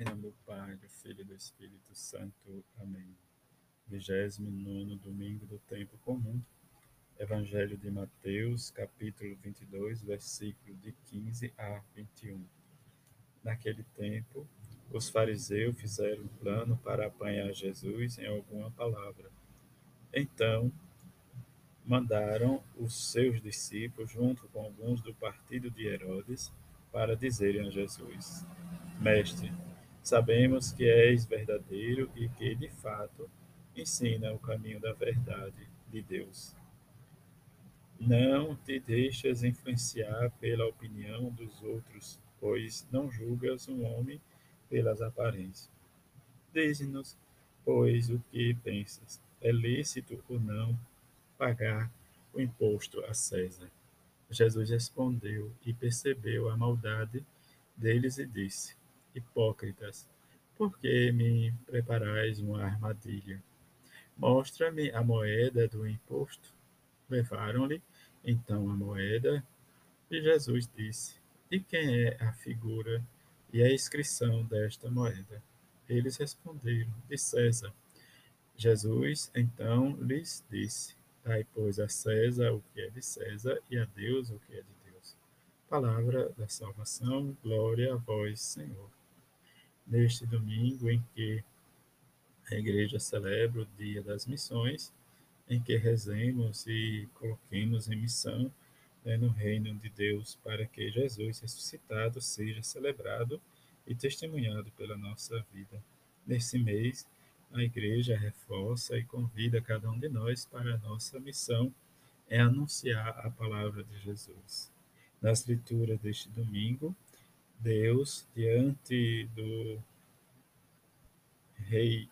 Em nome do Pai, do Filho e do Espírito Santo. Amém. 29 domingo do tempo comum. Evangelho de Mateus, capítulo 22, versículo de 15 a 21. Naquele tempo, os fariseus fizeram um plano para apanhar Jesus em alguma palavra. Então, mandaram os seus discípulos, junto com alguns do partido de Herodes, para dizerem a Jesus: Mestre, Sabemos que és verdadeiro e que, de fato, ensina o caminho da verdade de Deus. Não te deixas influenciar pela opinião dos outros, pois não julgas um homem pelas aparências. Dize-nos, pois, o que pensas. É lícito ou não pagar o imposto a César? Jesus respondeu e percebeu a maldade deles e disse: Hipócritas, por que me preparais uma armadilha? Mostra-me a moeda do imposto. Levaram-lhe então a moeda e Jesus disse: E quem é a figura e a inscrição desta moeda? Eles responderam: De César. Jesus então lhes disse: Dai, pois, a César o que é de César e a Deus o que é de Deus. Palavra da salvação, glória a vós, Senhor neste domingo em que a igreja celebra o Dia das Missões, em que rezemos e coloquemos em missão né, no reino de Deus para que Jesus ressuscitado seja celebrado e testemunhado pela nossa vida. Nesse mês, a igreja reforça e convida cada um de nós para a nossa missão é anunciar a palavra de Jesus. Nas leituras deste domingo, Deus, diante do rei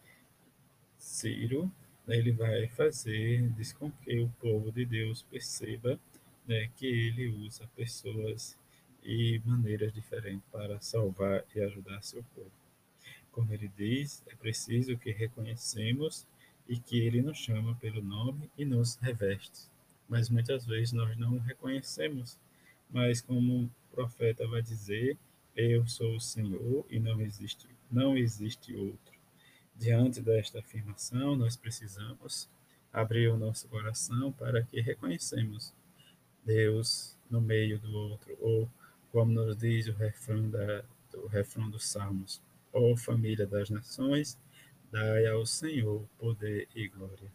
Ciro, ele vai fazer diz com que o povo de Deus perceba né, que ele usa pessoas e maneiras diferentes para salvar e ajudar seu povo. Como ele diz, é preciso que reconhecemos e que ele nos chama pelo nome e nos reveste. Mas muitas vezes nós não reconhecemos, mas como o profeta vai dizer, eu sou o Senhor e não existe, não existe outro. Diante desta afirmação, nós precisamos abrir o nosso coração para que reconhecemos Deus no meio do outro, ou como nos diz o refrão, da, refrão dos Salmos, ó família das nações, dai ao Senhor poder e glória.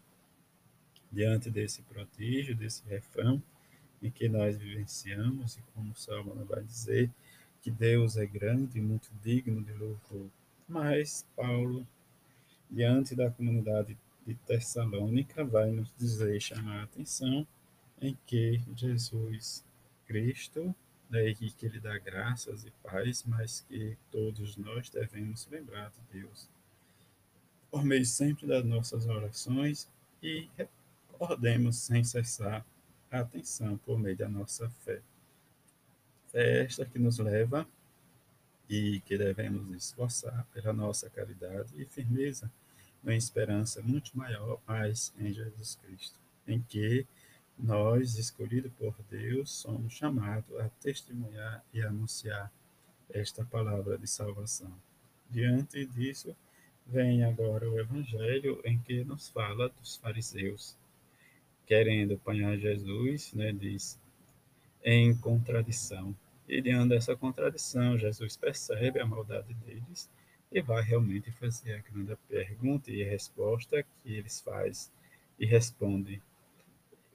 Diante desse prodígio, desse refrão, em que nós vivenciamos, e como o Salmo vai dizer, que Deus é grande e muito digno de louvor. Mas Paulo, diante da comunidade de Tessalônica, vai nos dizer, chamar a atenção em que Jesus Cristo, né, que ele dá graças e paz, mas que todos nós devemos lembrar de Deus. Por meio sempre das nossas orações e recordemos sem cessar a atenção por meio da nossa fé esta que nos leva e que devemos esforçar pela nossa caridade e firmeza na esperança muito maior, mais em Jesus Cristo, em que nós, escolhidos por Deus, somos chamados a testemunhar e anunciar esta palavra de salvação. Diante disso, vem agora o Evangelho em que nos fala dos fariseus, querendo apanhar Jesus, né, diz, em contradição e diante dessa contradição, Jesus percebe a maldade deles e vai realmente fazer a grande pergunta e a resposta que eles fazem e respondem.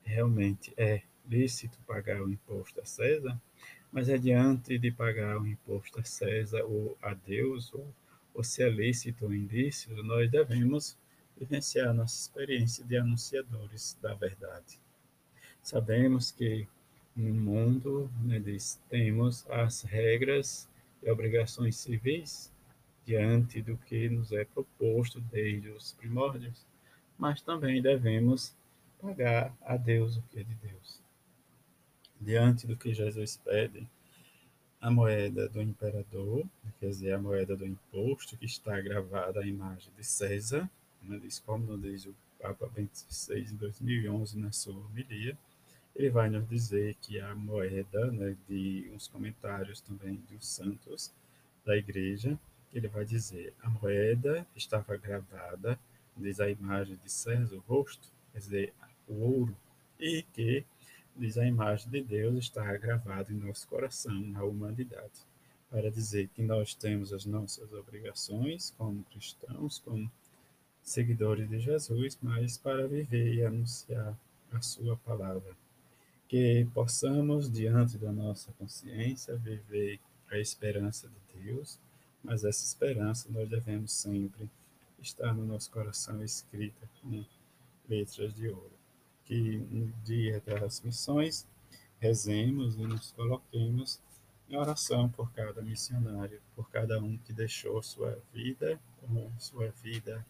Realmente é lícito pagar o imposto a César, mas é diante de pagar o imposto a César ou a Deus, ou, ou se é lícito ou ilícito, nós devemos vivenciar nossa experiência de anunciadores da verdade. Sabemos que no mundo, né, diz, temos as regras e obrigações civis diante do que nos é proposto desde os primórdios, mas também devemos pagar a Deus o que é de Deus. Diante do que Jesus pede, a moeda do imperador, quer dizer, a moeda do imposto, que está gravada a imagem de César, né, diz como diz o Papa Bento XVI em 2011 na sua homilia, ele vai nos dizer que a moeda, né, de uns comentários também dos santos da igreja, ele vai dizer: a moeda estava gravada, diz a imagem de César, o rosto, quer dizer, o ouro, e que, diz a imagem de Deus, está gravada em nosso coração, na humanidade, para dizer que nós temos as nossas obrigações como cristãos, como seguidores de Jesus, mas para viver e anunciar a Sua palavra. Que possamos, diante da nossa consciência, viver a esperança de Deus mas essa esperança nós devemos sempre estar no nosso coração escrita com letras de ouro. Que no dia das missões rezemos e nos coloquemos em oração por cada missionário, por cada um que deixou sua vida, sua vida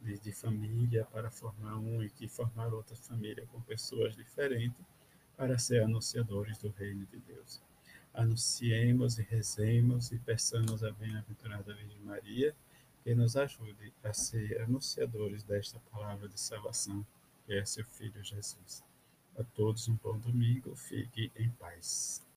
de família para formar um e que formar outra família com pessoas diferentes para ser anunciadores do reino de Deus anunciemos e rezemos e peçamos a bem-aventurada Virgem Maria que nos ajude a ser anunciadores desta palavra de salvação, que é seu Filho Jesus. A todos um bom domingo, fique em paz.